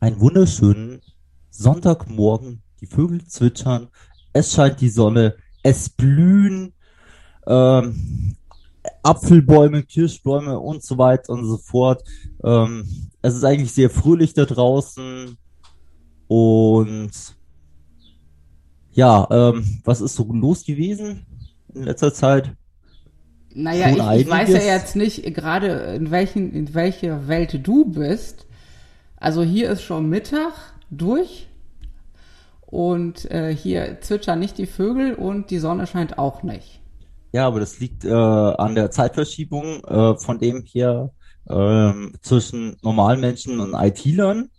einen wunderschönen Sonntagmorgen. Die Vögel zwitschern, es scheint die Sonne, es blühen ähm, Apfelbäume, Kirschbäume und so weiter und so fort. Ähm, es ist eigentlich sehr fröhlich da draußen und ja, ähm, was ist so los gewesen in letzter Zeit? Naja, ich, ich weiß ja jetzt nicht gerade, in, welchen, in welcher Welt du bist. Also hier ist schon Mittag durch und äh, hier zwitschern nicht die Vögel und die Sonne scheint auch nicht. Ja, aber das liegt äh, an der Zeitverschiebung äh, von dem hier äh, zwischen normalen Menschen und IT-Lern.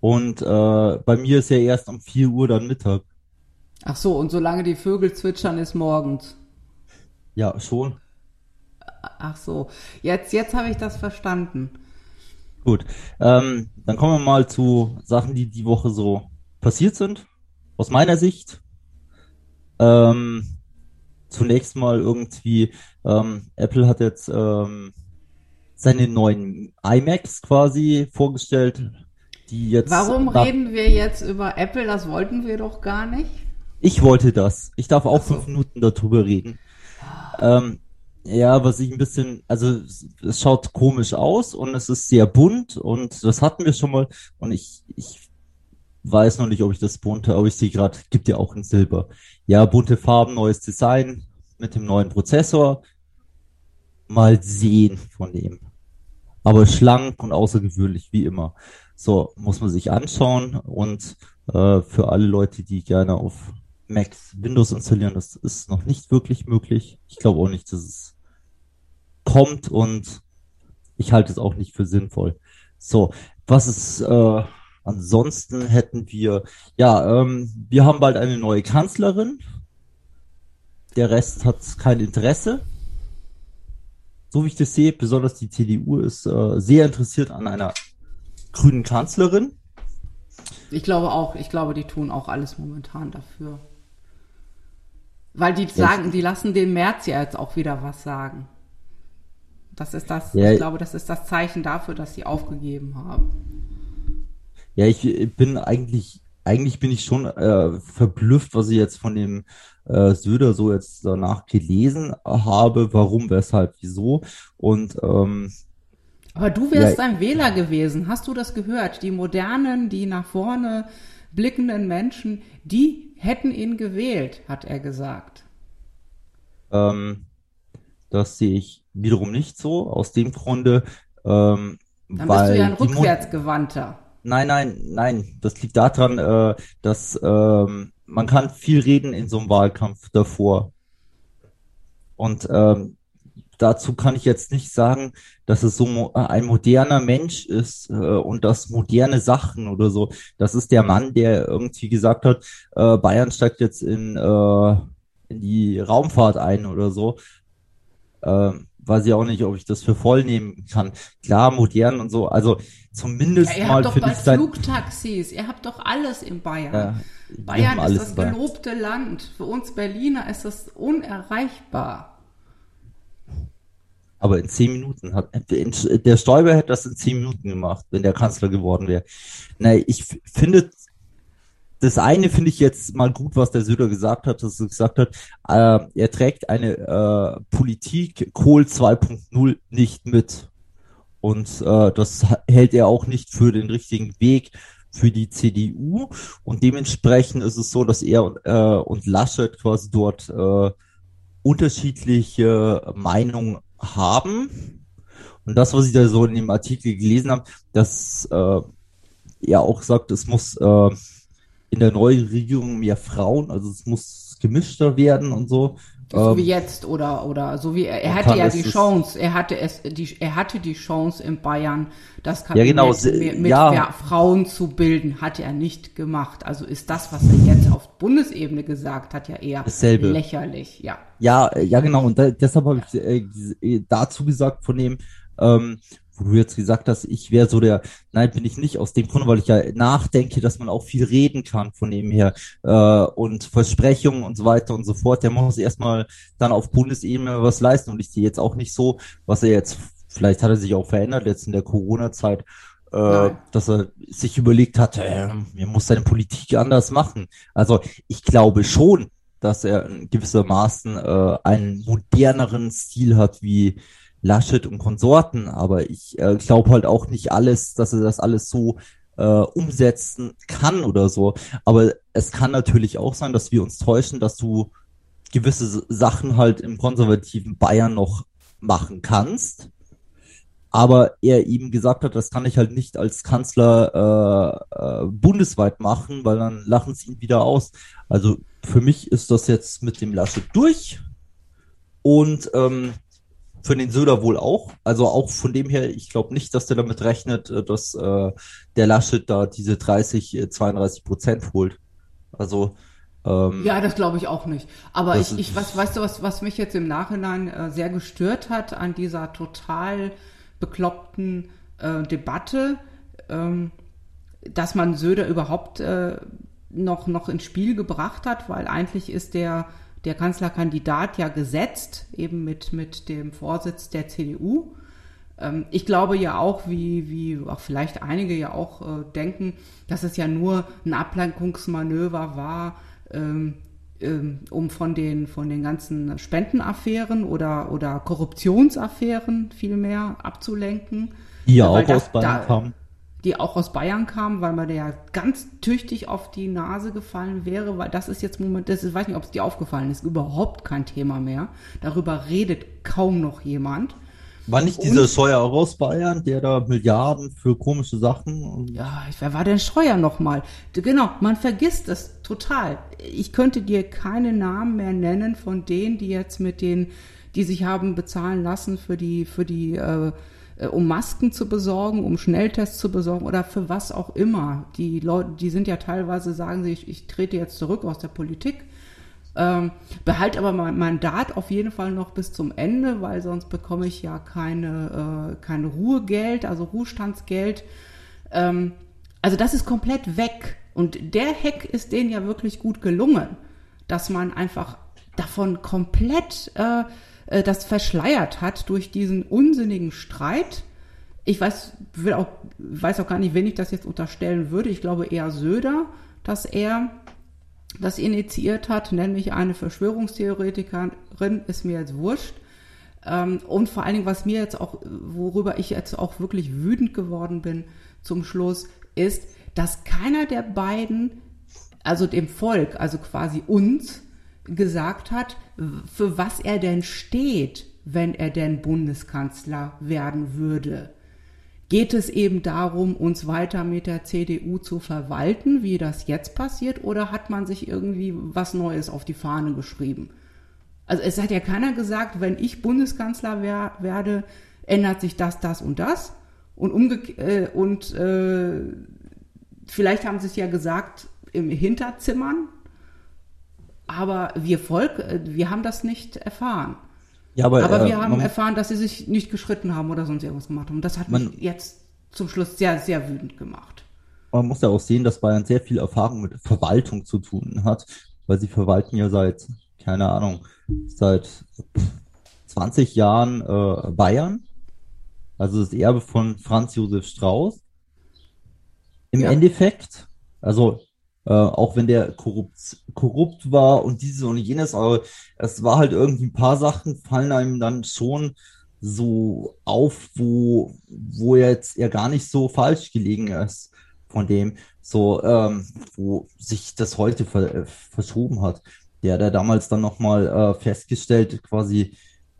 Und äh, bei mir ist ja erst um 4 Uhr dann Mittag. Ach so, und solange die Vögel zwitschern, ist morgens. Ja, schon. Ach so, jetzt, jetzt habe ich das verstanden. Gut, ähm, dann kommen wir mal zu Sachen, die die Woche so passiert sind. Aus meiner Sicht. Ähm, zunächst mal irgendwie, ähm, Apple hat jetzt ähm, seine neuen iMacs quasi vorgestellt, die jetzt. Warum reden wir jetzt über Apple? Das wollten wir doch gar nicht. Ich wollte das. Ich darf auch so. fünf Minuten darüber reden. Ähm, ja, was ich ein bisschen, also es schaut komisch aus und es ist sehr bunt und das hatten wir schon mal und ich, ich weiß noch nicht, ob ich das bunte, aber ich sehe gerade, gibt ja auch in Silber. Ja, bunte Farben, neues Design mit dem neuen Prozessor. Mal sehen von dem. Aber schlank und außergewöhnlich, wie immer. So, muss man sich anschauen und äh, für alle Leute, die gerne auf Macs Windows installieren, das ist noch nicht wirklich möglich. Ich glaube auch nicht, dass es kommt und ich halte es auch nicht für sinnvoll. So, was ist äh, ansonsten hätten wir, ja, ähm, wir haben bald eine neue Kanzlerin. Der Rest hat kein Interesse. So wie ich das sehe, besonders die CDU ist äh, sehr interessiert an einer grünen Kanzlerin. Ich glaube auch, ich glaube, die tun auch alles momentan dafür. Weil die sagen, die lassen den März ja jetzt auch wieder was sagen. Das ist das, ja, ich glaube, das ist das Zeichen dafür, dass sie aufgegeben haben. Ja, ich bin eigentlich, eigentlich bin ich schon äh, verblüfft, was ich jetzt von dem äh, Söder so jetzt danach gelesen habe, warum, weshalb, wieso. Und ähm, aber du wärst ja, ein Wähler gewesen. Hast du das gehört? Die modernen, die nach vorne blickenden Menschen, die hätten ihn gewählt, hat er gesagt. Ähm, das sehe ich wiederum nicht so, aus dem Grunde, ähm, Dann weil bist du ja ein rückwärtsgewandter. Nein, nein, nein. Das liegt daran, äh, dass ähm, man kann viel reden in so einem Wahlkampf davor. Und ähm, dazu kann ich jetzt nicht sagen, dass es so mo ein moderner Mensch ist äh, und das moderne Sachen oder so. Das ist der Mann, der irgendwie gesagt hat, äh, Bayern steigt jetzt in, äh, in die Raumfahrt ein oder so. Ähm, weiß ich auch nicht, ob ich das für voll nehmen kann. Klar, modern und so. Also zumindest ja, ihr mal habt doch bald Flugtaxis. Ihr habt doch alles in Bayern. Ja, Bayern ist das gelobte Land. Für uns Berliner ist das unerreichbar. Aber in zehn Minuten hat der Stoiber hätte das in zehn Minuten gemacht, wenn der Kanzler geworden wäre. Nein, ich finde das eine finde ich jetzt mal gut, was der Söder gesagt hat, dass er gesagt hat, äh, er trägt eine äh, Politik Kohl 2.0 nicht mit. Und äh, das hält er auch nicht für den richtigen Weg für die CDU. Und dementsprechend ist es so, dass er äh, und Laschet quasi dort äh, unterschiedliche Meinungen haben. Und das, was ich da so in dem Artikel gelesen habe, dass äh, er auch sagt, es muss äh, in der neuen Regierung mehr Frauen, also es muss gemischter werden und so. So ähm, wie jetzt oder oder so wie er, er hatte ja die Chance, er hatte es die er hatte die Chance in Bayern das Kabinett ja, genau, mit, mit ja. Frauen zu bilden, hat er nicht gemacht. Also ist das, was er jetzt auf Bundesebene gesagt hat, ja eher Dasselbe. lächerlich, ja. Ja, ja genau und da, deshalb habe ich äh, dazu gesagt von dem ähm, wo du jetzt gesagt hast, ich wäre so der, nein, bin ich nicht aus dem Grund, weil ich ja nachdenke, dass man auch viel reden kann von dem her äh, und Versprechungen und so weiter und so fort. Der muss erstmal dann auf Bundesebene was leisten und ich sehe jetzt auch nicht so, was er jetzt, vielleicht hat er sich auch verändert jetzt in der Corona-Zeit, äh, dass er sich überlegt hat, äh, er muss seine Politik anders machen. Also ich glaube schon, dass er in gewissermaßen äh, einen moderneren Stil hat wie Laschet und Konsorten, aber ich äh, glaube halt auch nicht alles, dass er das alles so äh, umsetzen kann oder so. Aber es kann natürlich auch sein, dass wir uns täuschen, dass du gewisse Sachen halt im konservativen Bayern noch machen kannst. Aber er ihm gesagt hat, das kann ich halt nicht als Kanzler äh, äh, bundesweit machen, weil dann lachen sie ihn wieder aus. Also für mich ist das jetzt mit dem Laschet durch. Und ähm, für den Söder wohl auch. Also auch von dem her, ich glaube nicht, dass der damit rechnet, äh, dass äh, der Laschet da diese 30, 32 äh, Prozent holt. Also ähm, ja, das glaube ich auch nicht. Aber ich, ich was, weißt du, was, was mich jetzt im Nachhinein äh, sehr gestört hat an dieser total bekloppten äh, Debatte, ähm, dass man Söder überhaupt äh, noch, noch ins Spiel gebracht hat, weil eigentlich ist der der Kanzlerkandidat ja gesetzt, eben mit, mit dem Vorsitz der CDU. Ähm, ich glaube ja auch, wie, wie auch vielleicht einige ja auch äh, denken, dass es ja nur ein Ablenkungsmanöver war, ähm, ähm, um von den, von den ganzen Spendenaffären oder, oder Korruptionsaffären vielmehr abzulenken. Die ja auch aus Bayern kamen die auch aus Bayern kam, weil man ja ganz tüchtig auf die Nase gefallen wäre, weil das ist jetzt Moment, das ist, ich weiß nicht, ob es dir aufgefallen ist, überhaupt kein Thema mehr. Darüber redet kaum noch jemand. War nicht dieser und, Scheuer auch aus Bayern, der da Milliarden für komische Sachen? ja, wer war denn Scheuer nochmal? Genau, man vergisst das total. Ich könnte dir keine Namen mehr nennen von denen, die jetzt mit den, die sich haben bezahlen lassen für die, für die äh, um Masken zu besorgen, um Schnelltests zu besorgen oder für was auch immer. Die Leute, die sind ja teilweise, sagen sie, ich, ich trete jetzt zurück aus der Politik. Ähm, behalte aber mein Mandat auf jeden Fall noch bis zum Ende, weil sonst bekomme ich ja keine, äh, kein Ruhegeld, also Ruhestandsgeld. Ähm, also das ist komplett weg. Und der Hack ist denen ja wirklich gut gelungen, dass man einfach davon komplett äh, äh, das verschleiert hat durch diesen unsinnigen Streit. Ich weiß, will auch, weiß auch gar nicht, wen ich das jetzt unterstellen würde. Ich glaube eher Söder, dass er das initiiert hat, nämlich eine Verschwörungstheoretikerin, ist mir jetzt wurscht. Ähm, und vor allen Dingen, was mir jetzt auch, worüber ich jetzt auch wirklich wütend geworden bin zum Schluss, ist, dass keiner der beiden, also dem Volk, also quasi uns, gesagt hat, für was er denn steht, wenn er denn Bundeskanzler werden würde. Geht es eben darum, uns weiter mit der CDU zu verwalten, wie das jetzt passiert, oder hat man sich irgendwie was Neues auf die Fahne geschrieben? Also es hat ja keiner gesagt, wenn ich Bundeskanzler wer werde, ändert sich das, das und das. Und, umge äh, und äh, vielleicht haben sie es ja gesagt im Hinterzimmern, aber wir Volk, äh, wir haben das nicht erfahren. Ja, aber, aber wir äh, haben erfahren, dass sie sich nicht geschritten haben oder sonst irgendwas gemacht haben. Und das hat man, mich jetzt zum Schluss sehr, sehr wütend gemacht. Man muss ja auch sehen, dass Bayern sehr viel Erfahrung mit Verwaltung zu tun hat, weil sie verwalten ja seit, keine Ahnung, seit 20 Jahren äh, Bayern. Also das Erbe von Franz Josef Strauß. Im ja. Endeffekt, also äh, auch wenn der korrupt, korrupt war und dieses und jenes, aber es war halt irgendwie ein paar Sachen fallen einem dann schon so auf, wo, wo jetzt er gar nicht so falsch gelegen ist von dem, so, ähm, wo sich das heute ver äh, verschoben hat. Der hat damals dann nochmal äh, festgestellt, quasi,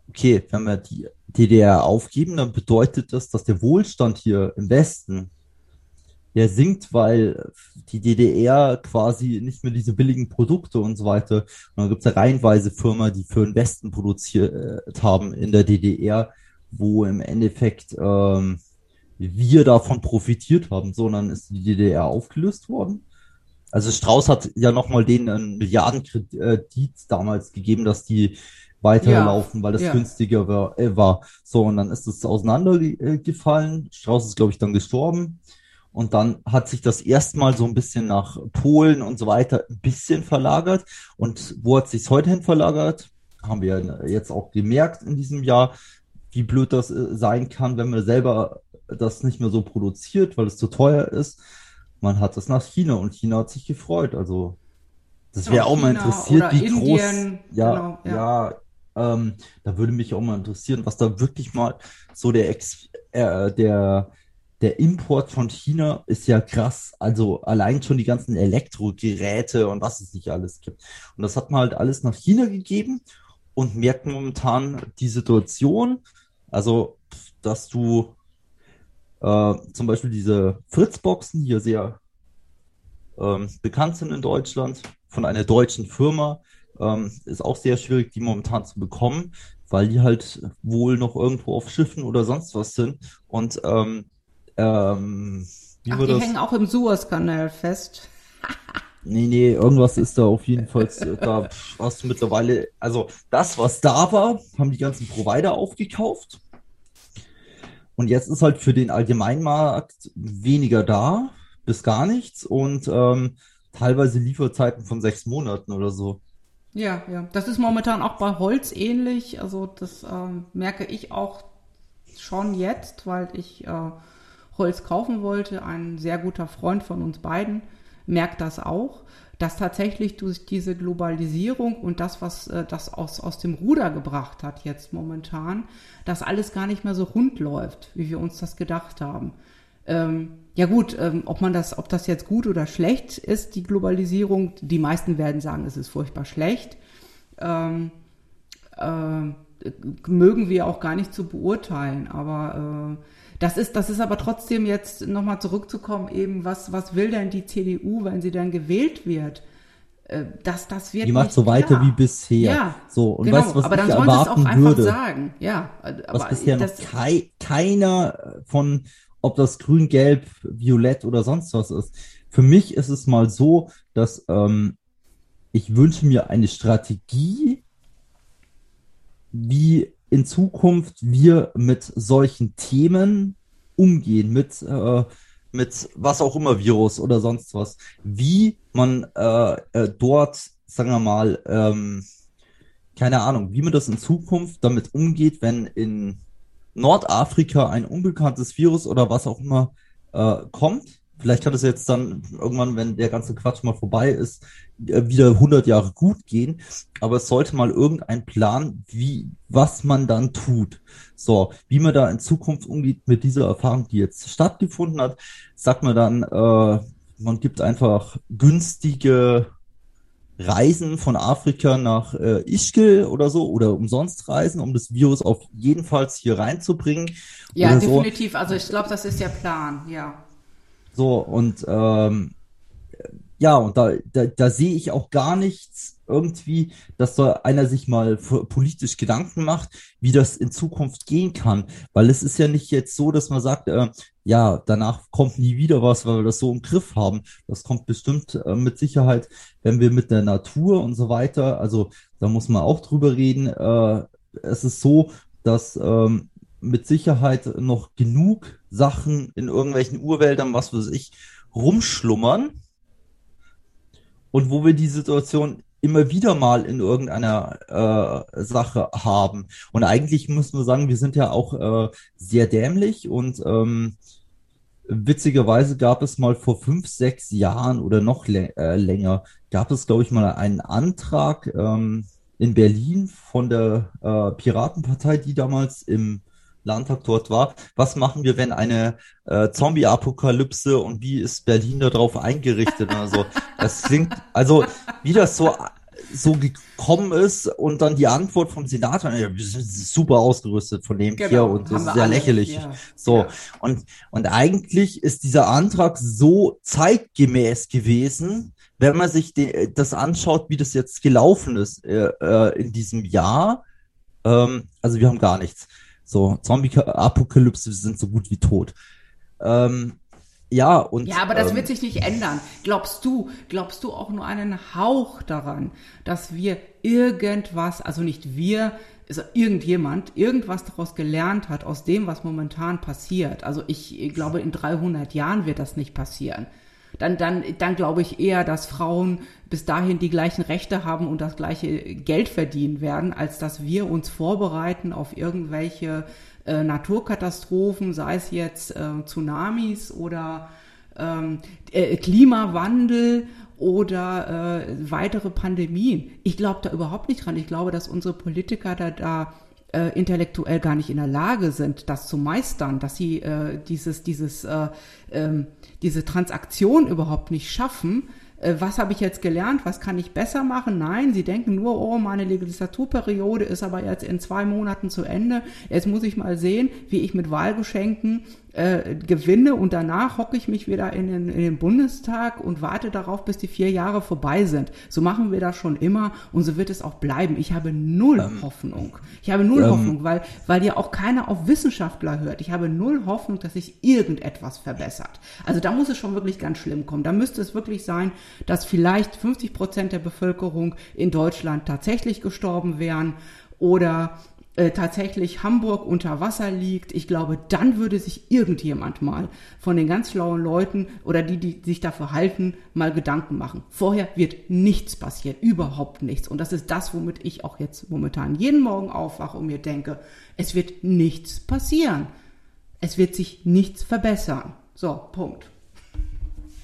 okay, wenn wir die DDR aufgeben, dann bedeutet das, dass der Wohlstand hier im Westen der sinkt, weil die DDR quasi nicht mehr diese billigen Produkte und so weiter. Und dann gibt es ja reihenweise Firmen, die für den Westen produziert haben in der DDR, wo im Endeffekt ähm, wir davon profitiert haben, sondern ist die DDR aufgelöst worden. Also Strauß hat ja nochmal denen einen Milliardenkredit damals gegeben, dass die weiterlaufen, ja, weil das ja. günstiger war, äh, war. So, und dann ist es auseinandergefallen. Strauß ist, glaube ich, dann gestorben. Und dann hat sich das erstmal so ein bisschen nach Polen und so weiter ein bisschen verlagert. Und wo hat sich heute hin verlagert? Haben wir jetzt auch gemerkt in diesem Jahr, wie blöd das äh, sein kann, wenn man selber das nicht mehr so produziert, weil es zu teuer ist. Man hat es nach China und China hat sich gefreut. Also das wäre auch mal interessiert, wie Indien, groß. Ja, genau, ja. ja ähm, da würde mich auch mal interessieren, was da wirklich mal so der Ex äh, der der Import von China ist ja krass. Also allein schon die ganzen Elektrogeräte und was es nicht alles gibt. Und das hat man halt alles nach China gegeben und merkt momentan die Situation. Also, dass du äh, zum Beispiel diese Fritzboxen hier sehr ähm, bekannt sind in Deutschland von einer deutschen Firma, ähm, ist auch sehr schwierig, die momentan zu bekommen, weil die halt wohl noch irgendwo auf Schiffen oder sonst was sind. Und ähm, ähm, wie Ach, die das? hängen auch im Suezkanal fest. nee, nee, irgendwas ist da auf jeden Fall, da hast du mittlerweile, also das, was da war, haben die ganzen Provider aufgekauft. Und jetzt ist halt für den Allgemeinmarkt weniger da, bis gar nichts und ähm, teilweise Lieferzeiten von sechs Monaten oder so. Ja, ja. Das ist momentan auch bei Holz ähnlich. Also das ähm, merke ich auch schon jetzt, weil ich äh, Holz kaufen wollte. Ein sehr guter Freund von uns beiden merkt das auch, dass tatsächlich durch diese Globalisierung und das, was äh, das aus, aus dem Ruder gebracht hat jetzt momentan, dass alles gar nicht mehr so rund läuft, wie wir uns das gedacht haben. Ähm, ja gut, ähm, ob man das, ob das jetzt gut oder schlecht ist, die Globalisierung, die meisten werden sagen, es ist furchtbar schlecht. Ähm, äh, mögen wir auch gar nicht zu beurteilen, aber äh, das ist, das ist aber trotzdem jetzt nochmal zurückzukommen, eben, was, was will denn die CDU, wenn sie dann gewählt wird? Äh, das, das wird die macht so weiter klar. wie bisher. Ja, so und genau. weißt, was aber dann sollen sie es auch einfach würde, sagen. Ja, was bisher das, noch kei keiner von ob das grün, gelb, violett oder sonst was ist. Für mich ist es mal so, dass ähm, ich wünsche mir eine Strategie, wie in Zukunft wir mit solchen Themen umgehen, mit, äh, mit was auch immer, Virus oder sonst was, wie man äh, äh, dort, sagen wir mal, ähm, keine Ahnung, wie man das in Zukunft damit umgeht, wenn in Nordafrika ein unbekanntes Virus oder was auch immer äh, kommt. Vielleicht kann es jetzt dann irgendwann, wenn der ganze Quatsch mal vorbei ist, äh, wieder 100 Jahre gut gehen. Aber es sollte mal irgendein Plan, wie, was man dann tut. So, wie man da in Zukunft umgeht mit dieser Erfahrung, die jetzt stattgefunden hat, sagt man dann, äh, man gibt einfach günstige Reisen von Afrika nach äh, Ischgl oder so oder umsonst reisen, um das Virus auf jeden Fall hier reinzubringen. Ja, definitiv. So. Also ich glaube, das ist der Plan, ja. So, und ähm, ja, und da, da, da sehe ich auch gar nichts irgendwie, dass da einer sich mal politisch Gedanken macht, wie das in Zukunft gehen kann. Weil es ist ja nicht jetzt so, dass man sagt, äh, ja, danach kommt nie wieder was, weil wir das so im Griff haben. Das kommt bestimmt äh, mit Sicherheit, wenn wir mit der Natur und so weiter, also da muss man auch drüber reden. Äh, es ist so, dass ähm, mit Sicherheit noch genug Sachen in irgendwelchen Urwäldern, was weiß ich, rumschlummern und wo wir die Situation immer wieder mal in irgendeiner äh, Sache haben. Und eigentlich müssen wir sagen, wir sind ja auch äh, sehr dämlich und ähm, witzigerweise gab es mal vor fünf, sechs Jahren oder noch äh, länger, gab es, glaube ich, mal einen Antrag ähm, in Berlin von der äh, Piratenpartei, die damals im Landtag dort war. Was machen wir, wenn eine äh, Zombie-Apokalypse und wie ist Berlin darauf eingerichtet? also, das klingt, also wie das so so gekommen ist und dann die Antwort vom Senator, ja, wir sind super ausgerüstet von dem genau, hier und das ist sehr alle, lächerlich. Ja, so. Ja. Und, und eigentlich ist dieser Antrag so zeitgemäß gewesen, wenn man sich den, das anschaut, wie das jetzt gelaufen ist äh, äh in diesem Jahr. Ähm, also wir haben gar nichts. So, Zombie-Apokalypse sind so gut wie tot. Ähm, ja, und. Ja, aber das ähm, wird sich nicht ändern. Glaubst du, glaubst du auch nur einen Hauch daran, dass wir irgendwas, also nicht wir, also irgendjemand, irgendwas daraus gelernt hat aus dem, was momentan passiert? Also ich glaube, in 300 Jahren wird das nicht passieren dann, dann, dann glaube ich eher, dass Frauen bis dahin die gleichen Rechte haben und das gleiche Geld verdienen werden, als dass wir uns vorbereiten auf irgendwelche äh, Naturkatastrophen, sei es jetzt äh, Tsunamis oder ähm, äh, Klimawandel oder äh, weitere Pandemien. Ich glaube da überhaupt nicht dran. Ich glaube, dass unsere Politiker da, da äh, intellektuell gar nicht in der Lage sind, das zu meistern, dass sie äh, dieses, dieses, äh, ähm, diese Transaktion überhaupt nicht schaffen, äh, was habe ich jetzt gelernt, was kann ich besser machen? Nein, sie denken nur, oh, meine Legislaturperiode ist aber jetzt in zwei Monaten zu Ende. Jetzt muss ich mal sehen, wie ich mit Wahlgeschenken äh, gewinne und danach hocke ich mich wieder in den, in den Bundestag und warte darauf, bis die vier Jahre vorbei sind. So machen wir das schon immer und so wird es auch bleiben. Ich habe null ähm, Hoffnung. Ich habe null ähm, Hoffnung, weil, weil ja auch keiner auf Wissenschaftler hört. Ich habe null Hoffnung, dass sich irgendetwas verbessert. Also da muss es schon wirklich ganz schlimm kommen. Da müsste es wirklich sein, dass vielleicht 50 Prozent der Bevölkerung in Deutschland tatsächlich gestorben wären oder äh, tatsächlich Hamburg unter Wasser liegt, ich glaube, dann würde sich irgendjemand mal von den ganz schlauen Leuten oder die, die sich dafür halten, mal Gedanken machen. Vorher wird nichts passieren, überhaupt nichts. Und das ist das, womit ich auch jetzt momentan jeden Morgen aufwache und mir denke, es wird nichts passieren. Es wird sich nichts verbessern. So, Punkt.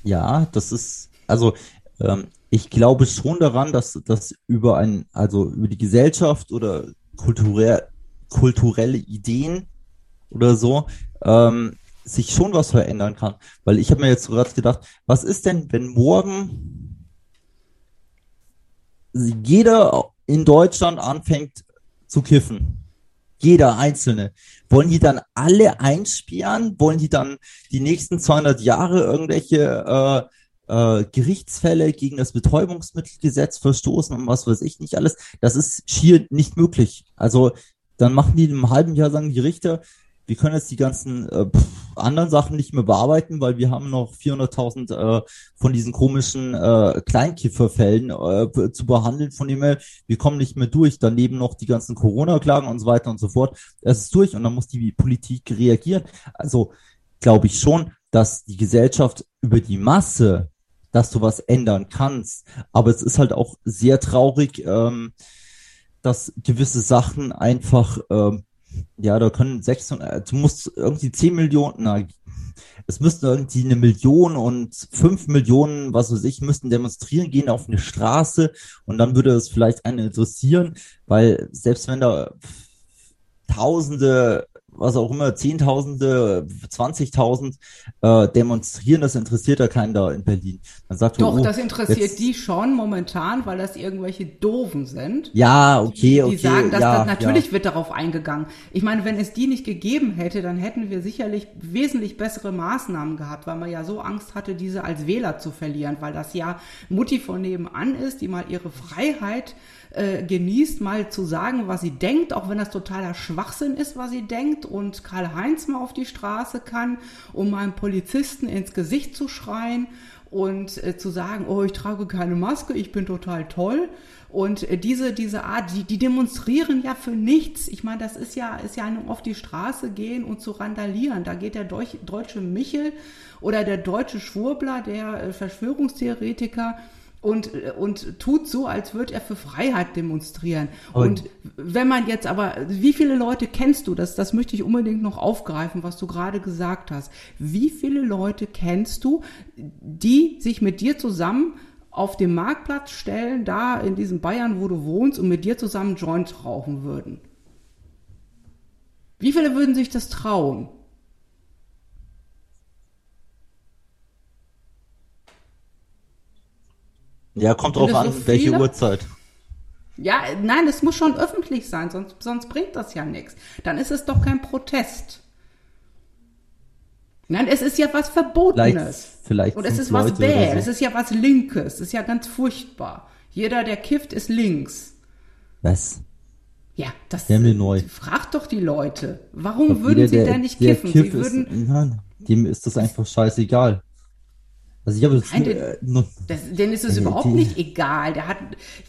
Ja, das ist, also ähm, ich glaube schon daran, dass das über ein, also über die Gesellschaft oder kulturell, kulturelle Ideen oder so, ähm, sich schon was verändern kann. Weil ich habe mir jetzt gerade gedacht, was ist denn, wenn morgen jeder in Deutschland anfängt zu kiffen? Jeder Einzelne. Wollen die dann alle einsperren? Wollen die dann die nächsten 200 Jahre irgendwelche äh, äh, Gerichtsfälle gegen das Betäubungsmittelgesetz verstoßen und was weiß ich nicht alles? Das ist schier nicht möglich. Also dann machen die einem halben Jahr, sagen die Richter, wir können jetzt die ganzen äh, anderen Sachen nicht mehr bearbeiten, weil wir haben noch 400.000 äh, von diesen komischen äh, Kleinkifferfällen äh, zu behandeln, von dem her, wir kommen nicht mehr durch. Daneben noch die ganzen Corona-Klagen und so weiter und so fort. Es ist durch und dann muss die Politik reagieren. Also glaube ich schon, dass die Gesellschaft über die Masse, dass du was ändern kannst. Aber es ist halt auch sehr traurig, ähm, dass gewisse Sachen einfach, ähm, ja, da können 600, äh, du musst irgendwie 10 Millionen, na, es müssten irgendwie eine Million und fünf Millionen, was weiß ich, müssten demonstrieren gehen auf eine Straße und dann würde es vielleicht einen interessieren, weil selbst wenn da Tausende was auch immer, Zehntausende, Zwanzigtausend äh, demonstrieren, das interessiert ja keinen da in Berlin. Dann sagt Doch, oh, das interessiert jetzt, die schon momentan, weil das irgendwelche Doofen sind. Ja, okay, okay. Die sagen, dass ja, das, natürlich ja. wird darauf eingegangen. Ich meine, wenn es die nicht gegeben hätte, dann hätten wir sicherlich wesentlich bessere Maßnahmen gehabt, weil man ja so Angst hatte, diese als Wähler zu verlieren, weil das ja Mutti von nebenan ist, die mal ihre Freiheit äh, genießt, mal zu sagen, was sie denkt, auch wenn das totaler Schwachsinn ist, was sie denkt und Karl-Heinz mal auf die Straße kann, um einem Polizisten ins Gesicht zu schreien und äh, zu sagen, oh, ich trage keine Maske, ich bin total toll. Und äh, diese, diese Art, die, die demonstrieren ja für nichts. Ich meine, das ist ja, ist ja nur auf die Straße gehen und zu randalieren. Da geht der Deutsch, deutsche Michel oder der deutsche Schwurbler, der äh, Verschwörungstheoretiker, und, und tut so, als würde er für Freiheit demonstrieren. Und, und, wenn man jetzt aber, wie viele Leute kennst du, das, das möchte ich unbedingt noch aufgreifen, was du gerade gesagt hast. Wie viele Leute kennst du, die sich mit dir zusammen auf dem Marktplatz stellen, da in diesem Bayern, wo du wohnst, und mit dir zusammen Joint rauchen würden? Wie viele würden sich das trauen? Ja, kommt drauf an, so welche Uhrzeit. Ja, nein, es muss schon öffentlich sein, sonst, sonst bringt das ja nichts. Dann ist es doch kein Protest. Nein, es ist ja was Verbotenes. Vielleicht, vielleicht Und es ist was bäh, so. es ist ja was Linkes, es ist ja ganz furchtbar. Jeder, der kifft, ist links. Was? Ja, das ist mir neu. Frag doch die Leute. Warum würden sie denn nicht kiffen? sie würden. Ist, nein, dem ist das einfach scheißegal. Also ich habe Nein, den, äh, das, denen ist es äh, überhaupt die, nicht egal. Der hat,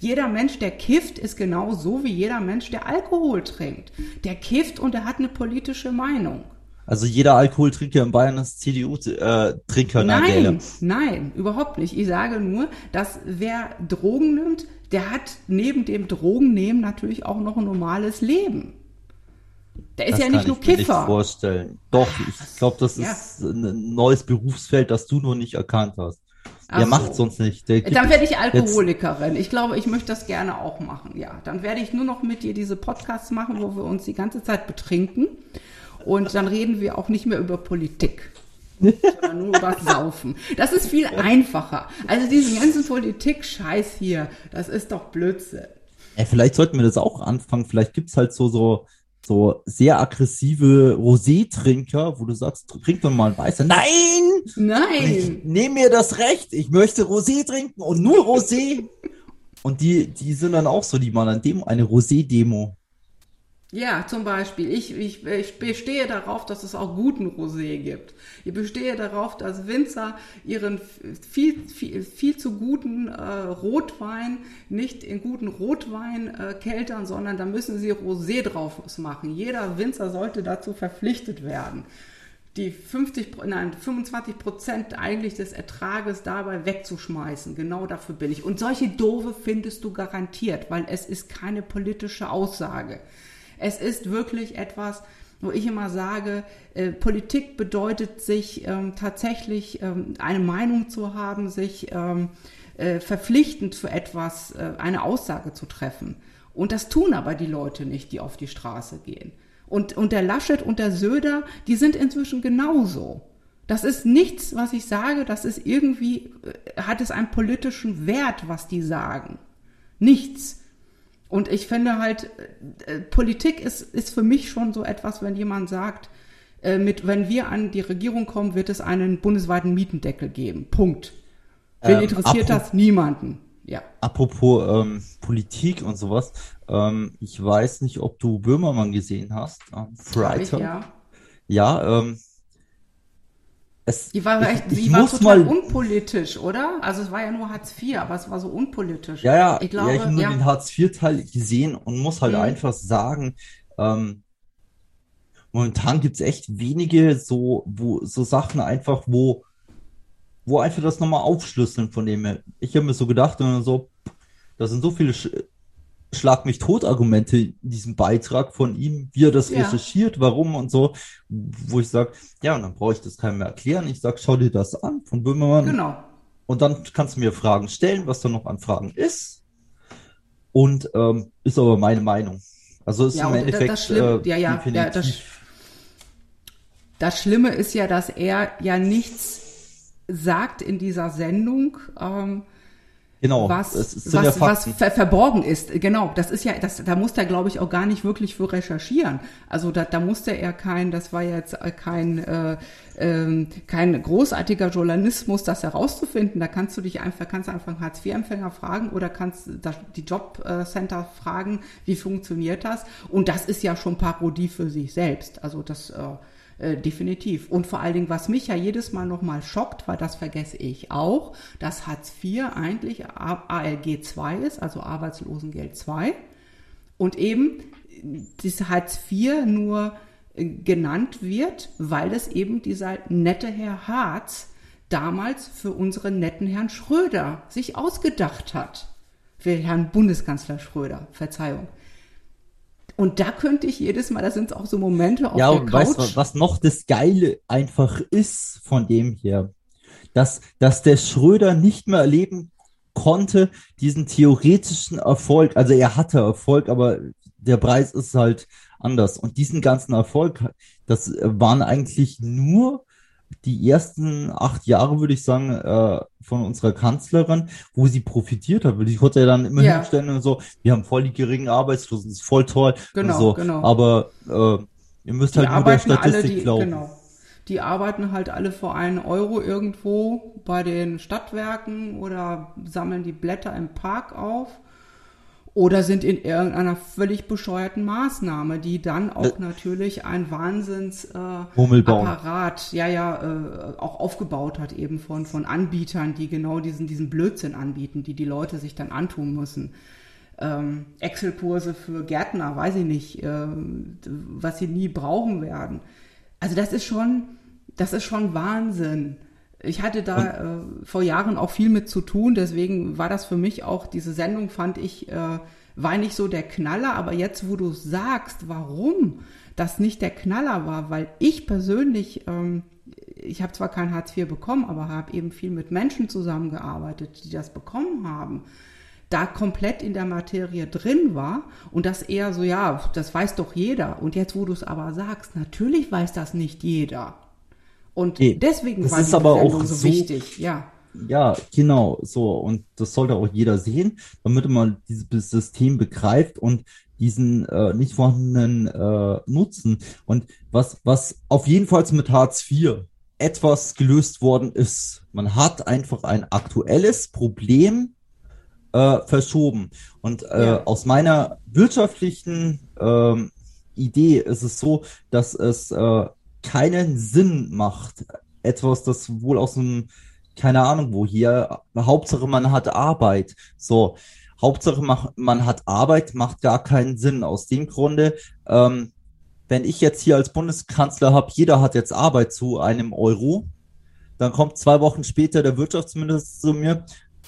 jeder Mensch, der kifft, ist genau so wie jeder Mensch, der Alkohol trinkt. Der kifft und er hat eine politische Meinung. Also jeder Alkoholtrinker in Bayern ist CDU-Trinker. Äh, nein, nein, überhaupt nicht. Ich sage nur, dass wer Drogen nimmt, der hat neben dem Drogennehmen natürlich auch noch ein normales Leben. Der ist das ja nicht nur Kiffer. Nicht vorstellen. Doch, ich glaube, das ja. ist ein neues Berufsfeld, das du noch nicht erkannt hast. Ach der so. macht sonst nicht. Dann werde ich Alkoholikerin. Ich glaube, ich möchte das gerne auch machen. Ja, dann werde ich nur noch mit dir diese Podcasts machen, wo wir uns die ganze Zeit betrinken. Und dann reden wir auch nicht mehr über Politik. sondern nur über Saufen. Das ist viel einfacher. Also diesen ganzen Politik-Scheiß hier, das ist doch Blödsinn. Ey, vielleicht sollten wir das auch anfangen. Vielleicht gibt's halt so, so, so sehr aggressive Rosé-Trinker, wo du sagst, trink doch mal ein Weißer. Nein! Nein! Ich nehme mir das Recht. Ich möchte Rosé trinken und nur Rosé. und die, die sind dann auch so, die machen an dem eine Rosé-Demo. Ja, zum Beispiel. Ich, ich, ich bestehe darauf, dass es auch guten Rosé gibt. Ich bestehe darauf, dass Winzer ihren viel, viel, viel zu guten äh, Rotwein nicht in guten Rotwein äh, keltern, sondern da müssen sie Rosé drauf machen. Jeder Winzer sollte dazu verpflichtet werden die 50, nein, 25 Prozent eigentlich des Ertrages dabei wegzuschmeißen. Genau dafür bin ich. Und solche Dove findest du garantiert, weil es ist keine politische Aussage. Es ist wirklich etwas, wo ich immer sage, äh, Politik bedeutet sich ähm, tatsächlich ähm, eine Meinung zu haben, sich ähm, äh, verpflichtend für etwas, äh, eine Aussage zu treffen. Und das tun aber die Leute nicht, die auf die Straße gehen. Und, und der Laschet und der Söder, die sind inzwischen genauso. Das ist nichts, was ich sage, das ist irgendwie, äh, hat es einen politischen Wert, was die sagen. Nichts. Und ich finde halt, äh, Politik ist, ist für mich schon so etwas, wenn jemand sagt, äh, mit, wenn wir an die Regierung kommen, wird es einen bundesweiten Mietendeckel geben. Punkt. Wen ähm, interessiert das? Niemanden. Ja. Apropos ähm, Politik und sowas, ähm, ich weiß nicht, ob du Böhmermann gesehen hast. Ähm, Freitag. Ja. Ja, ähm, es, die war, echt, ich, ich war total mal, unpolitisch, oder? Also es war ja nur Hartz IV, aber es war so unpolitisch. Ja, ja, ich, glaube, ja, ich habe nur ja. den Hartz IV-Teil gesehen und muss halt mhm. einfach sagen, ähm, momentan gibt's echt wenige so, wo, so Sachen einfach, wo, wo einfach das nochmal aufschlüsseln von dem her. Ich habe mir so gedacht, und so, da sind so viele Schlag mich tot Argumente in diesem Beitrag von ihm, wie er das ja. recherchiert, warum und so, wo ich sage, ja, und dann brauche ich das keinem mehr erklären. Ich sage, schau dir das an von Böhmermann. Genau. Und dann kannst du mir Fragen stellen, was da noch an Fragen ist. Und ähm, ist aber meine Meinung. Also ist ja, im Endeffekt das Schlimme, äh, ja, ja, ja, das, das Schlimme ist ja, dass er ja nichts sagt in dieser Sendung. Ähm, Genau, was, was, ja was ver verborgen ist. Genau, das ist ja, das, da musste er, glaube ich, auch gar nicht wirklich für recherchieren. Also da, da musste er kein, das war jetzt kein, äh, äh, kein großartiger Journalismus, das herauszufinden. Da kannst du dich einfach, kannst einfach Hartz-IV-Empfänger fragen oder kannst die Jobcenter fragen, wie funktioniert das? Und das ist ja schon Parodie für sich selbst. Also das äh, äh, definitiv. Und vor allen Dingen, was mich ja jedes Mal nochmal schockt, weil das vergesse ich auch, dass Hartz IV eigentlich ALG 2 ist, also Arbeitslosengeld 2. Und eben das Hartz IV nur äh, genannt wird, weil es eben dieser nette Herr Harz damals für unseren netten Herrn Schröder sich ausgedacht hat. Für Herrn Bundeskanzler Schröder, Verzeihung. Und da könnte ich jedes Mal, da sind auch so Momente auf ja, der Couch. Ja, und weißt du, was noch das Geile einfach ist von dem hier? Dass, dass der Schröder nicht mehr erleben konnte, diesen theoretischen Erfolg. Also er hatte Erfolg, aber der Preis ist halt anders. Und diesen ganzen Erfolg, das waren eigentlich nur die ersten acht Jahre, würde ich sagen, äh, von unserer Kanzlerin, wo sie profitiert hat. Weil die konnte ja dann immer ja. hinstellen und so, wir haben voll die geringen Arbeitslosen, das ist voll toll. Genau, so. genau. Aber äh, ihr müsst die halt nur der Statistik alle, die, glauben. Genau. Die arbeiten halt alle für einen Euro irgendwo bei den Stadtwerken oder sammeln die Blätter im Park auf oder sind in irgendeiner völlig bescheuerten Maßnahme, die dann auch äh, natürlich ein Wahnsinnsapparat, äh, ja, ja, äh, auch aufgebaut hat eben von, von Anbietern, die genau diesen, diesen Blödsinn anbieten, die die Leute sich dann antun müssen. Ähm, Excel-Kurse für Gärtner, weiß ich nicht, äh, was sie nie brauchen werden. Also das ist schon, das ist schon Wahnsinn. Ich hatte da äh, vor Jahren auch viel mit zu tun, deswegen war das für mich auch, diese Sendung fand ich, äh, war nicht so der Knaller, aber jetzt, wo du sagst, warum, das nicht der Knaller war, weil ich persönlich, ähm, ich habe zwar kein Hartz IV bekommen, aber habe eben viel mit Menschen zusammengearbeitet, die das bekommen haben da komplett in der Materie drin war und das eher so, ja, das weiß doch jeder. Und jetzt, wo du es aber sagst, natürlich weiß das nicht jeder. Und nee, deswegen das war ist die aber auch so, so wichtig, ja. Ja, genau, so. Und das sollte auch jeder sehen, damit man dieses System begreift und diesen äh, nicht vorhandenen äh, Nutzen. Und was, was auf jeden Fall mit Hartz IV etwas gelöst worden ist, man hat einfach ein aktuelles Problem äh, verschoben. Und äh, ja. aus meiner wirtschaftlichen ähm, Idee ist es so, dass es äh, keinen Sinn macht, etwas, das wohl aus einem, keine Ahnung wo hier, Hauptsache man hat Arbeit. So, Hauptsache man hat Arbeit, macht gar keinen Sinn. Aus dem Grunde, ähm, wenn ich jetzt hier als Bundeskanzler habe, jeder hat jetzt Arbeit zu einem Euro, dann kommt zwei Wochen später der Wirtschaftsminister zu mir,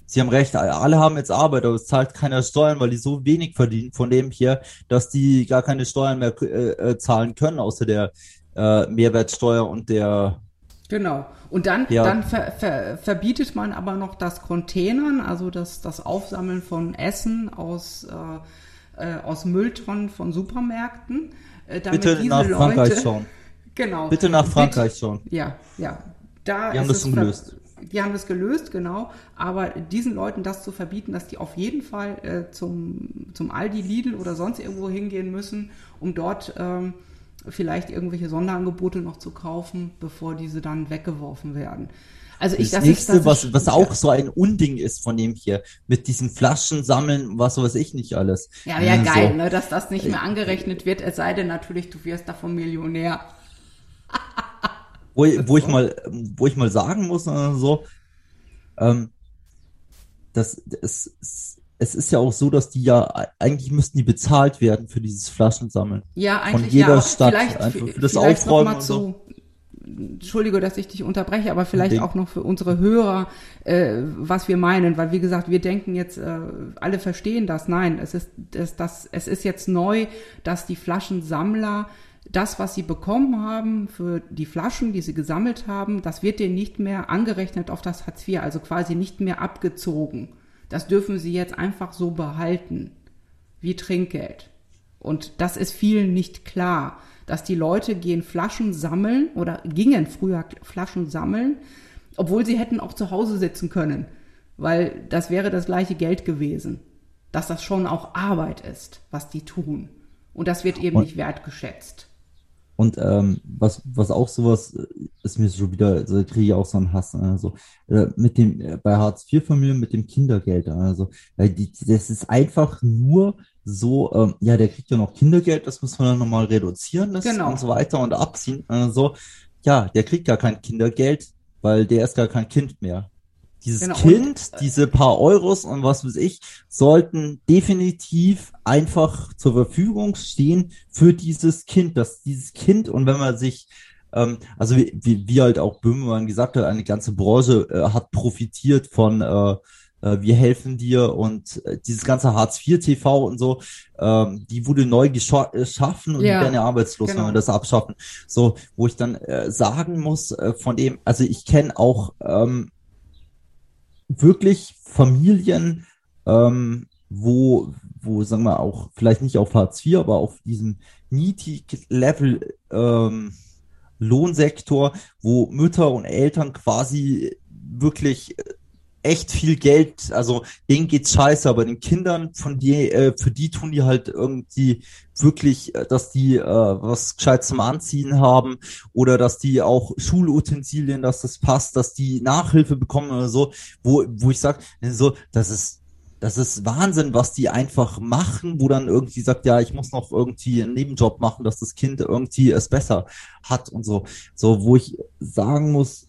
Sie haben recht, alle haben jetzt Arbeit, aber es zahlt keiner Steuern, weil die so wenig verdienen von dem hier, dass die gar keine Steuern mehr äh, äh, zahlen können, außer der äh, Mehrwertsteuer und der Genau. Und dann, ja. dann ver, ver, verbietet man aber noch das Containern, also das, das Aufsammeln von Essen aus, äh, äh aus Mülltonnen von Supermärkten. Äh, damit Bitte diese nach Leute, Frankreich schauen. Genau. Bitte nach Frankreich Bitte, schauen. Ja, ja. Da Die haben das schon gelöst die haben das gelöst, genau. Aber diesen Leuten das zu verbieten, dass die auf jeden Fall äh, zum, zum Aldi, Lidl oder sonst irgendwo hingehen müssen, um dort ähm, vielleicht irgendwelche Sonderangebote noch zu kaufen, bevor diese dann weggeworfen werden. Also ich, das, das nächste, ist, das was, was auch so ein Unding ist von dem hier, mit diesen Flaschen sammeln, was weiß ich nicht alles. Ja, ja, geil, so. ne, dass das nicht mehr angerechnet wird, es sei denn natürlich, du wirst davon Millionär. wo, wo ich mal, wo ich mal sagen muss, äh, so, ähm, das, es, es ist ja auch so, dass die ja, eigentlich müssten die bezahlt werden für dieses Flaschensammeln. Ja, eigentlich Von jeder ja, Stadt, einfach für das Aufräumen und so. Entschuldige, dass ich dich unterbreche, aber vielleicht auch noch für unsere Hörer, äh, was wir meinen, weil wie gesagt, wir denken jetzt, äh, alle verstehen das. Nein, es ist, es, das, es ist jetzt neu, dass die Flaschensammler das, was sie bekommen haben für die Flaschen, die sie gesammelt haben, das wird denen nicht mehr angerechnet auf das Hartz IV, also quasi nicht mehr abgezogen. Das dürfen sie jetzt einfach so behalten, wie Trinkgeld. Und das ist vielen nicht klar, dass die Leute gehen Flaschen sammeln oder gingen früher Flaschen sammeln, obwohl sie hätten auch zu Hause sitzen können, weil das wäre das gleiche Geld gewesen. Dass das schon auch Arbeit ist, was die tun. Und das wird eben nicht wertgeschätzt. Und ähm, was, was auch sowas äh, ist mir schon wieder, also kriege ich auch so einen Hass. Also äh, mit dem, äh, bei Hartz-IV-Familien mit dem Kindergeld. Also äh, die, das ist einfach nur so, ähm, ja, der kriegt ja noch Kindergeld, das müssen wir dann nochmal reduzieren das genau. und so weiter und abziehen. Also, ja, der kriegt gar kein Kindergeld, weil der ist gar kein Kind mehr. Dieses genau. Kind, und, äh, diese paar Euros und was weiß ich, sollten definitiv einfach zur Verfügung stehen für dieses Kind, dass dieses Kind und wenn man sich ähm, also wie, wie, wie halt auch Böhmermann gesagt hat, eine ganze Branche äh, hat profitiert von äh, äh wir helfen dir und äh, dieses ganze Hartz IV TV und so, ähm, die wurde neu geschaffen und ja, die werden ja arbeitslos, genau. wenn wir das abschaffen. So, wo ich dann äh, sagen muss, äh, von dem, also ich kenne auch ähm, wirklich Familien, ähm, wo, wo, sagen wir auch, vielleicht nicht auf Hartz IV, aber auf diesem Niedrig-Level ähm, Lohnsektor, wo Mütter und Eltern quasi wirklich echt viel Geld, also denen geht's scheiße, aber den Kindern von die, äh, für die tun die halt irgendwie wirklich, äh, dass die äh, was gescheit zum Anziehen haben oder dass die auch Schulutensilien, dass das passt, dass die Nachhilfe bekommen oder so, wo, wo ich sag, so, das ist das ist Wahnsinn, was die einfach machen, wo dann irgendwie sagt, ja, ich muss noch irgendwie einen Nebenjob machen, dass das Kind irgendwie es besser hat und so. So, wo ich sagen muss,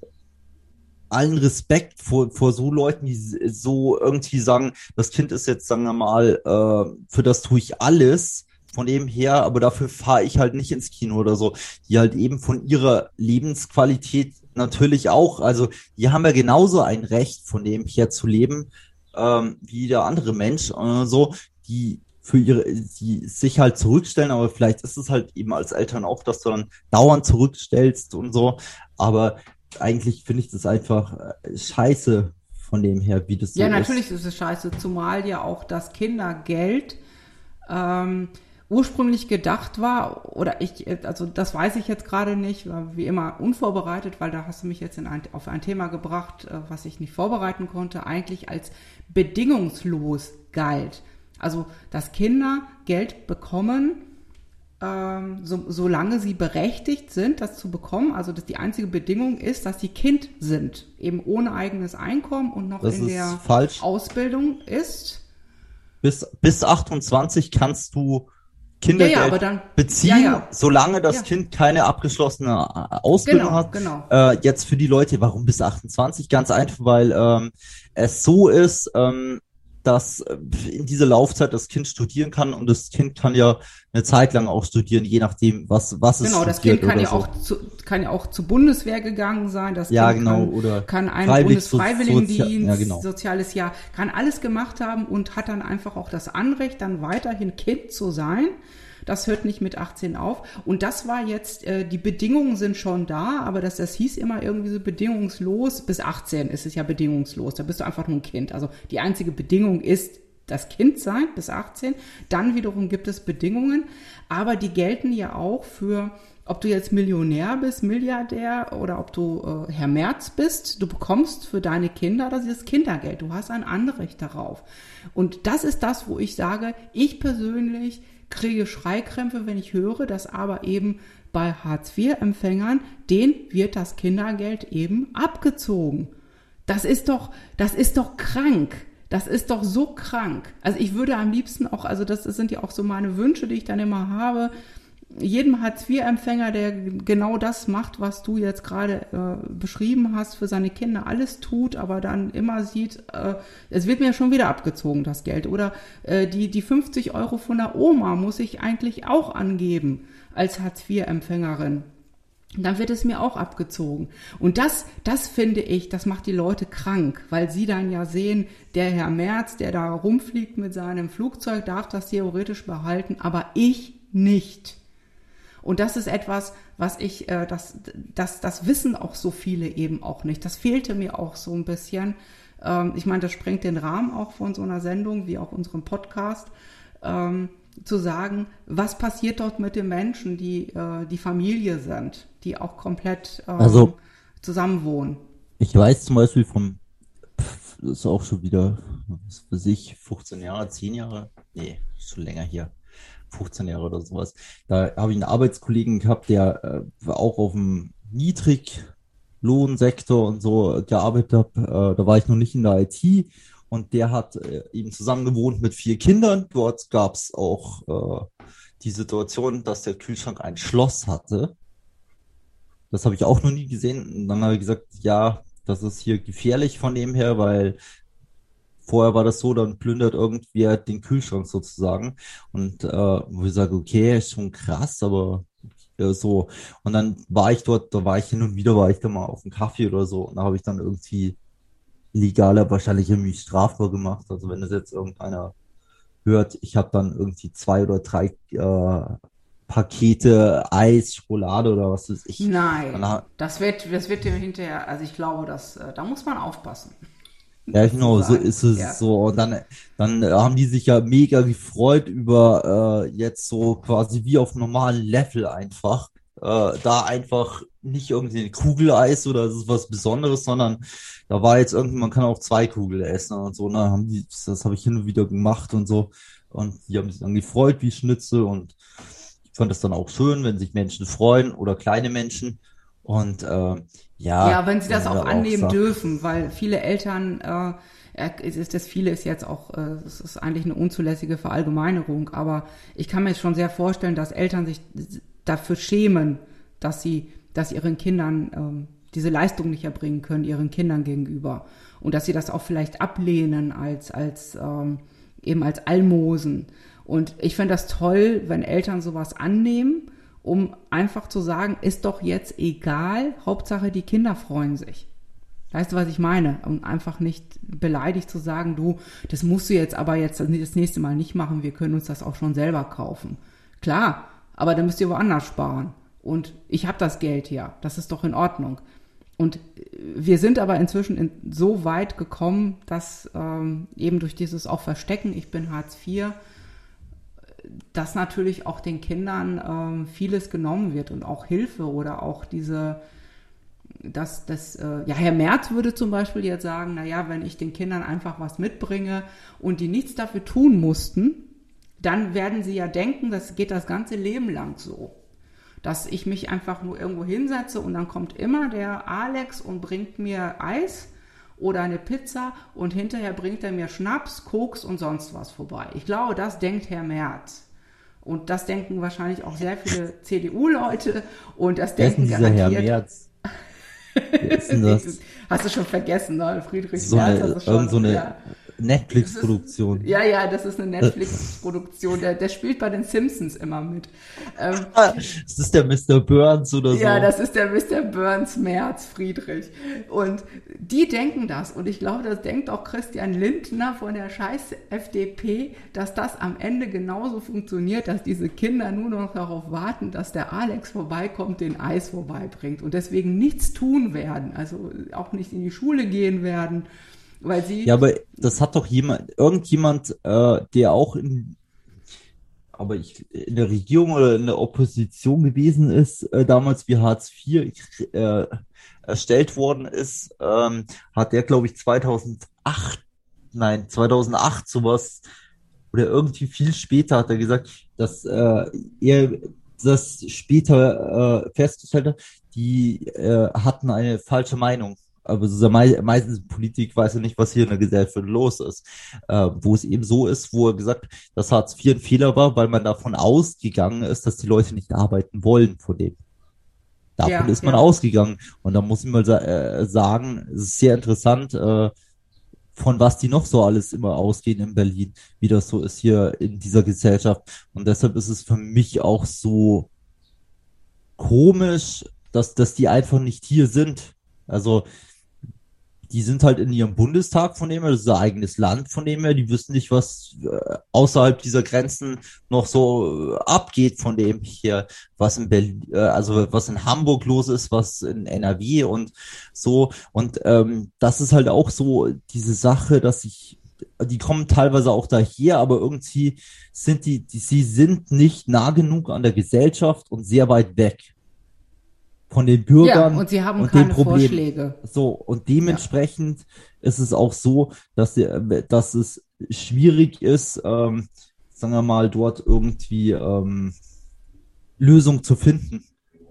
allen Respekt vor, vor so Leuten, die so irgendwie sagen, das Kind ist jetzt, sagen wir mal, äh, für das tue ich alles von dem her, aber dafür fahre ich halt nicht ins Kino oder so, die halt eben von ihrer Lebensqualität natürlich auch, also die haben ja genauso ein Recht, von dem her zu leben, ähm, wie der andere Mensch, äh, so, die für ihre, die sich halt zurückstellen, aber vielleicht ist es halt eben als Eltern auch, dass du dann dauernd zurückstellst und so. Aber eigentlich finde ich das einfach äh, scheiße von dem her, wie das so ja, ist. Ja, natürlich ist es scheiße, zumal ja auch das Kindergeld ähm, ursprünglich gedacht war, oder ich, also das weiß ich jetzt gerade nicht, war wie immer unvorbereitet, weil da hast du mich jetzt in ein, auf ein Thema gebracht, äh, was ich nicht vorbereiten konnte, eigentlich als bedingungslos galt. Also, dass Kinder Geld bekommen, ähm, so, solange sie berechtigt sind, das zu bekommen. Also, dass die einzige Bedingung ist, dass sie Kind sind, eben ohne eigenes Einkommen und noch das in der falsch. Ausbildung ist. Bis, bis 28 kannst du Kindergeld ja, ja, beziehen, ja, solange das Kind keine abgeschlossene äh, Ausbildung genau, hat. Genau. Äh, jetzt für die Leute, warum bis 28? Ganz einfach, weil ähm, es so ist, ähm, dass äh, in dieser Laufzeit das Kind studieren kann und das Kind kann ja eine Zeit lang auch studieren, je nachdem, was, was es Genau, das Kind kann ja, so. auch zu, kann ja auch zur Bundeswehr gegangen sein, das ja, kind genau, kann, oder kann ein Bundesfreiwilligendienst, Sozi ja, genau. soziales Jahr, kann alles gemacht haben und hat dann einfach auch das Anrecht, dann weiterhin Kind zu sein. Das hört nicht mit 18 auf. Und das war jetzt, äh, die Bedingungen sind schon da, aber das, das hieß immer irgendwie so bedingungslos. Bis 18 ist es ja bedingungslos. Da bist du einfach nur ein Kind. Also die einzige Bedingung ist, das Kind sein bis 18. Dann wiederum gibt es Bedingungen, aber die gelten ja auch für, ob du jetzt Millionär bist, Milliardär oder ob du äh, Herr Merz bist. Du bekommst für deine Kinder das Kindergeld. Du hast ein Anrecht darauf. Und das ist das, wo ich sage, ich persönlich kriege Schreikrämpfe, wenn ich höre, dass aber eben bei Hartz-IV-Empfängern, denen wird das Kindergeld eben abgezogen. Das ist doch, das ist doch krank. Das ist doch so krank. Also ich würde am liebsten auch, also das sind ja auch so meine Wünsche, die ich dann immer habe, jedem Hartz-IV-Empfänger, der genau das macht, was du jetzt gerade äh, beschrieben hast, für seine Kinder alles tut, aber dann immer sieht, äh, es wird mir schon wieder abgezogen, das Geld. Oder äh, die, die 50 Euro von der Oma muss ich eigentlich auch angeben als Hartz-IV-Empfängerin. Dann wird es mir auch abgezogen. Und das, das finde ich, das macht die Leute krank, weil sie dann ja sehen, der Herr Merz, der da rumfliegt mit seinem Flugzeug, darf das theoretisch behalten, aber ich nicht. Und das ist etwas, was ich, äh, das, das, das wissen auch so viele eben auch nicht. Das fehlte mir auch so ein bisschen. Ähm, ich meine, das sprengt den Rahmen auch von so einer Sendung wie auch unserem Podcast. Ähm, zu sagen, was passiert dort mit den Menschen, die äh, die Familie sind, die auch komplett ähm, also, zusammenwohnen. Ich weiß zum Beispiel vom, das ist auch schon wieder, was für sich, 15 Jahre, 10 Jahre, nee, schon länger hier, 15 Jahre oder sowas. Da habe ich einen Arbeitskollegen gehabt, der äh, auch auf dem Niedriglohnsektor und so gearbeitet hat. Äh, da war ich noch nicht in der IT und der hat äh, eben zusammen gewohnt mit vier Kindern. Dort gab es auch äh, die Situation, dass der Kühlschrank ein Schloss hatte. Das habe ich auch noch nie gesehen. Und dann habe ich gesagt, ja, das ist hier gefährlich von dem her, weil Vorher war das so, dann plündert irgendwer den Kühlschrank sozusagen. Und äh, wo ich sage, okay, ist schon krass, aber ja, so. Und dann war ich dort, da war ich hin und wieder, war ich da mal auf einen Kaffee oder so. Und da habe ich dann irgendwie illegaler wahrscheinlich irgendwie strafbar gemacht. Also wenn das jetzt irgendeiner hört, ich habe dann irgendwie zwei oder drei äh, Pakete Eis, Schokolade oder was weiß ich. Nein, das wird, das wird dir hinterher, also ich glaube, dass, äh, da muss man aufpassen. Ja, genau, so ist es ja. so. Und dann, dann haben die sich ja mega gefreut über äh, jetzt so quasi wie auf normalen Level einfach. Äh, da einfach nicht irgendwie ein Kugeleis oder das ist was Besonderes, sondern da war jetzt irgendwie, man kann auch zwei Kugel essen und so. Und dann haben die, das habe ich hin und wieder gemacht und so. Und die haben sich dann gefreut wie Schnitzel und ich fand das dann auch schön, wenn sich Menschen freuen oder kleine Menschen. Und äh, ja. Ja, wenn sie das auch annehmen auch dürfen, weil viele Eltern, äh, ist das viele ist jetzt auch, äh, es ist eigentlich eine unzulässige Verallgemeinerung, aber ich kann mir schon sehr vorstellen, dass Eltern sich dafür schämen, dass sie, dass ihren Kindern ähm, diese Leistung nicht erbringen können, ihren Kindern gegenüber. Und dass sie das auch vielleicht ablehnen als, als ähm, eben als Almosen. Und ich finde das toll, wenn Eltern sowas annehmen um einfach zu sagen, ist doch jetzt egal, Hauptsache die Kinder freuen sich. Weißt du, was ich meine? Und einfach nicht beleidigt zu sagen, du, das musst du jetzt aber jetzt das nächste Mal nicht machen, wir können uns das auch schon selber kaufen. Klar, aber dann müsst ihr woanders sparen. Und ich habe das Geld ja, das ist doch in Ordnung. Und wir sind aber inzwischen in, so weit gekommen, dass ähm, eben durch dieses auch Verstecken, ich bin Hartz IV, dass natürlich auch den Kindern ähm, vieles genommen wird und auch Hilfe oder auch diese, dass das, äh, ja, Herr Merz würde zum Beispiel jetzt sagen, na ja, wenn ich den Kindern einfach was mitbringe und die nichts dafür tun mussten, dann werden sie ja denken, das geht das ganze Leben lang so. Dass ich mich einfach nur irgendwo hinsetze und dann kommt immer der Alex und bringt mir Eis oder eine Pizza und hinterher bringt er mir Schnaps, Koks und sonst was vorbei. Ich glaube, das denkt Herr Merz. Und das denken wahrscheinlich auch sehr viele CDU-Leute und das denken ist garantiert. Herr Merz? Wer ist denn das? Hast du schon vergessen, ne? Friedrich So Merz eine, hast du schon. so eine ja. Netflix-Produktion. Ja, ja, das ist eine Netflix-Produktion. Der, der spielt bei den Simpsons immer mit. Ähm, Das ist der Mr. Burns oder so. ja, das ist der Mr. Burns Merz Friedrich. Und die denken das. Und ich glaube, das denkt auch Christian Lindner von der scheiß FDP, dass das am Ende genauso funktioniert, dass diese Kinder nur noch darauf warten, dass der Alex vorbeikommt, den Eis vorbeibringt und deswegen nichts tun werden. Also auch nicht in die Schule gehen werden, weil sie Ja, aber das hat doch jemand, irgendjemand, äh, der auch in, aber ich, in der Regierung oder in der Opposition gewesen ist, äh, damals wie Hartz IV äh, erstellt worden ist, ähm, hat der, glaube ich, 2008, nein, 2008 sowas, oder irgendwie viel später hat er gesagt, dass äh, er das später äh, festgestellt hat, die äh, hatten eine falsche Meinung. Aber so mei meistens Politik weiß er nicht, was hier in der Gesellschaft los ist. Äh, wo es eben so ist, wo er gesagt, dass Hartz IV ein Fehler war, weil man davon ausgegangen ist, dass die Leute nicht arbeiten wollen von dem. Davon Ja, ist man ja. ausgegangen. Und da muss ich mal sa äh, sagen, es ist sehr interessant, äh, von was die noch so alles immer ausgehen in Berlin, wie das so ist hier in dieser Gesellschaft. Und deshalb ist es für mich auch so komisch, dass, dass die einfach nicht hier sind. Also, die sind halt in ihrem Bundestag von dem her, das ist ihr eigenes Land von dem her, die wissen nicht, was äh, außerhalb dieser Grenzen noch so äh, abgeht von dem hier, was in Berlin, äh, also was in Hamburg los ist, was in NRW und so. Und ähm, das ist halt auch so diese Sache, dass ich, die kommen teilweise auch daher, aber irgendwie sind die, die, sie sind nicht nah genug an der Gesellschaft und sehr weit weg von den ja, Bürgern und sie haben und keine den Problemen. Vorschläge. So, und dementsprechend ist es auch so, dass, der, dass es schwierig ist, ähm, sagen wir mal, dort irgendwie ähm, Lösung zu finden.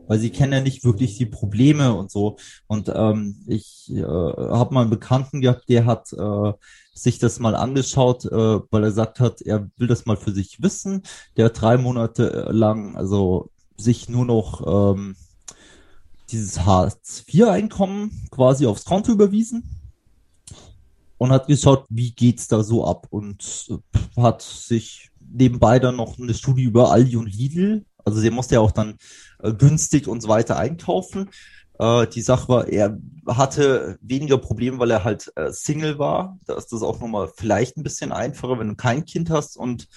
Weil sie kennen ja nicht wirklich die Probleme und so. Und ähm, ich äh, habe mal einen Bekannten gehabt, der hat äh, sich das mal angeschaut, äh, weil er gesagt hat, er will das mal für sich wissen. Der hat drei Monate lang, also sich nur noch ähm, dieses Hartz-IV-Einkommen quasi aufs Konto überwiesen und hat geschaut, wie geht's da so ab und äh, hat sich nebenbei dann noch eine Studie über Aldi und Lidl, also der musste ja auch dann äh, günstig und so weiter einkaufen. Äh, die Sache war, er hatte weniger Probleme, weil er halt äh, Single war. Da ist das auch nochmal vielleicht ein bisschen einfacher, wenn du kein Kind hast und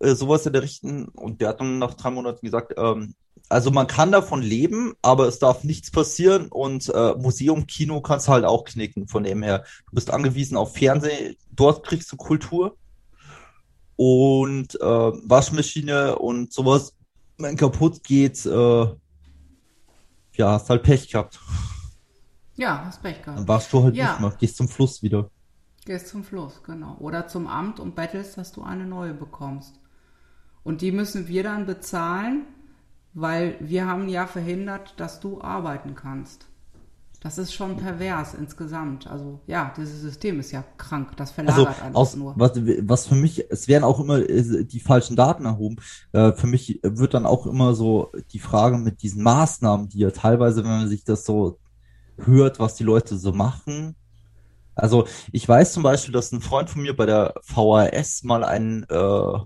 äh, sowas in der Richten. Und der hat dann nach drei Monaten gesagt, ähm, also man kann davon leben, aber es darf nichts passieren und äh, Museum, Kino kannst du halt auch knicken von dem her. Du bist angewiesen auf Fernsehen, dort kriegst du Kultur und äh, Waschmaschine und sowas, wenn kaputt geht, äh, ja, hast halt Pech gehabt. Ja, hast Pech Dann gehabt. warst du halt Ja. nicht mehr, gehst zum Fluss wieder. Gehst zum Fluss, genau. Oder zum Amt und bettelst, dass du eine neue bekommst. Und die müssen wir dann bezahlen, weil wir haben ja verhindert, dass du arbeiten kannst. Das ist schon pervers insgesamt. Also ja, dieses System ist ja krank. Das Also verlagert alles aus, nur. was, was für mich, es werden auch immer äh, die falschen Daten erhoben. Äh, für mich wird dann auch immer so die Frage mit diesen Maßnahmen, die ja teilweise, wenn man sich das so hört, was die Leute so machen. Also ich weiß zum Beispiel, dass ein Freund von mir bei der VHS mal einen, äh,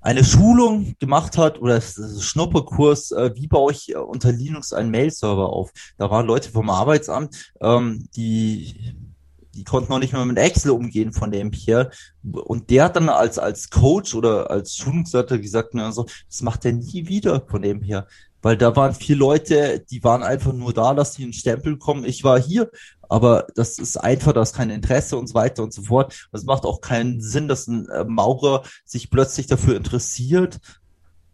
eine Schulung gemacht hat oder Schnupperkurs, äh, wie baue ich unter Linux einen Mail-Server auf. Da waren Leute vom Arbeitsamt, ähm, die die konnten noch nicht mal mit Excel umgehen von dem Pierre. Und der hat dann als, als Coach oder als Schulungsleiter gesagt, na, so, das macht er nie wieder von dem her. Weil da waren vier Leute, die waren einfach nur da, dass sie einen Stempel kommen. Ich war hier, aber das ist einfach, da ist kein Interesse und so weiter und so fort. Es macht auch keinen Sinn, dass ein äh, Maurer sich plötzlich dafür interessiert,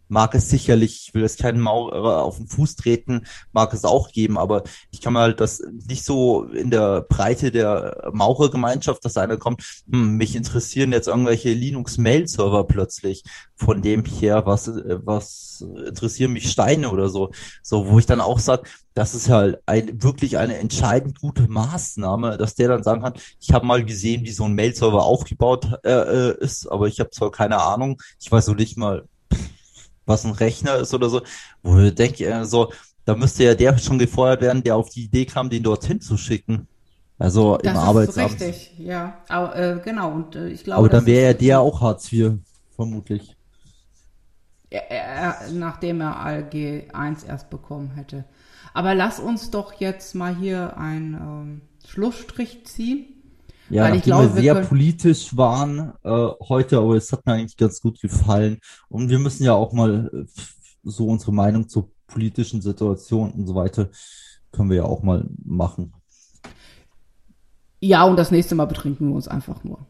mag es sicherlich, ich will jetzt keinen Maurer auf den Fuß treten, mag es auch geben, aber ich kann mal das nicht so in der Breite der Maurergemeinschaft, dass einer kommt, hm, mich interessieren jetzt irgendwelche Linux-Mail-Server plötzlich, von dem her, was, was interessieren mich Steine oder so, so, wo ich dann auch sage, das ist halt ein, wirklich eine entscheidend gute Maßnahme, dass der dann sagen kann, ich habe mal gesehen, wie so ein Mail-Server aufgebaut äh, äh ist, aber ich habe zwar keine Ahnung, ich weiß so nicht mal, was ein Rechner ist oder so, wo ich denke, äh, so, da müsste ja der schon gefeuert werden, der auf die Idee kam, den dorthin zu schicken. Also das im Arbeitsamt. Richtig, ja. Aber, äh, genau, und äh, ich glaube. Aber dann wäre ja der auch Hartz IV, vermutlich. Er, er, nachdem er ALG 1 erst bekommen hätte. Aber lass uns doch jetzt mal hier einen ähm, Schlussstrich ziehen. Ja, Weil nachdem ich glaube, wir sehr wir politisch waren äh, heute, aber es hat mir eigentlich ganz gut gefallen. Und wir müssen ja auch mal äh, so unsere Meinung zur politischen Situation und so weiter können wir ja auch mal machen. Ja, und das nächste Mal betrinken wir uns einfach nur.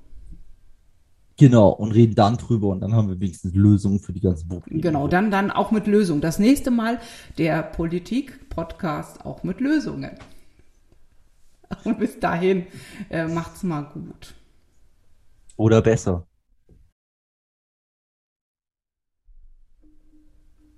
Genau, und reden dann drüber und dann haben wir wenigstens Lösungen für die ganzen Probleme. Genau, dann, dann auch mit Lösungen. Das nächste Mal der Politik-Podcast auch mit Lösungen. Und bis dahin äh, macht's mal gut. Oder besser.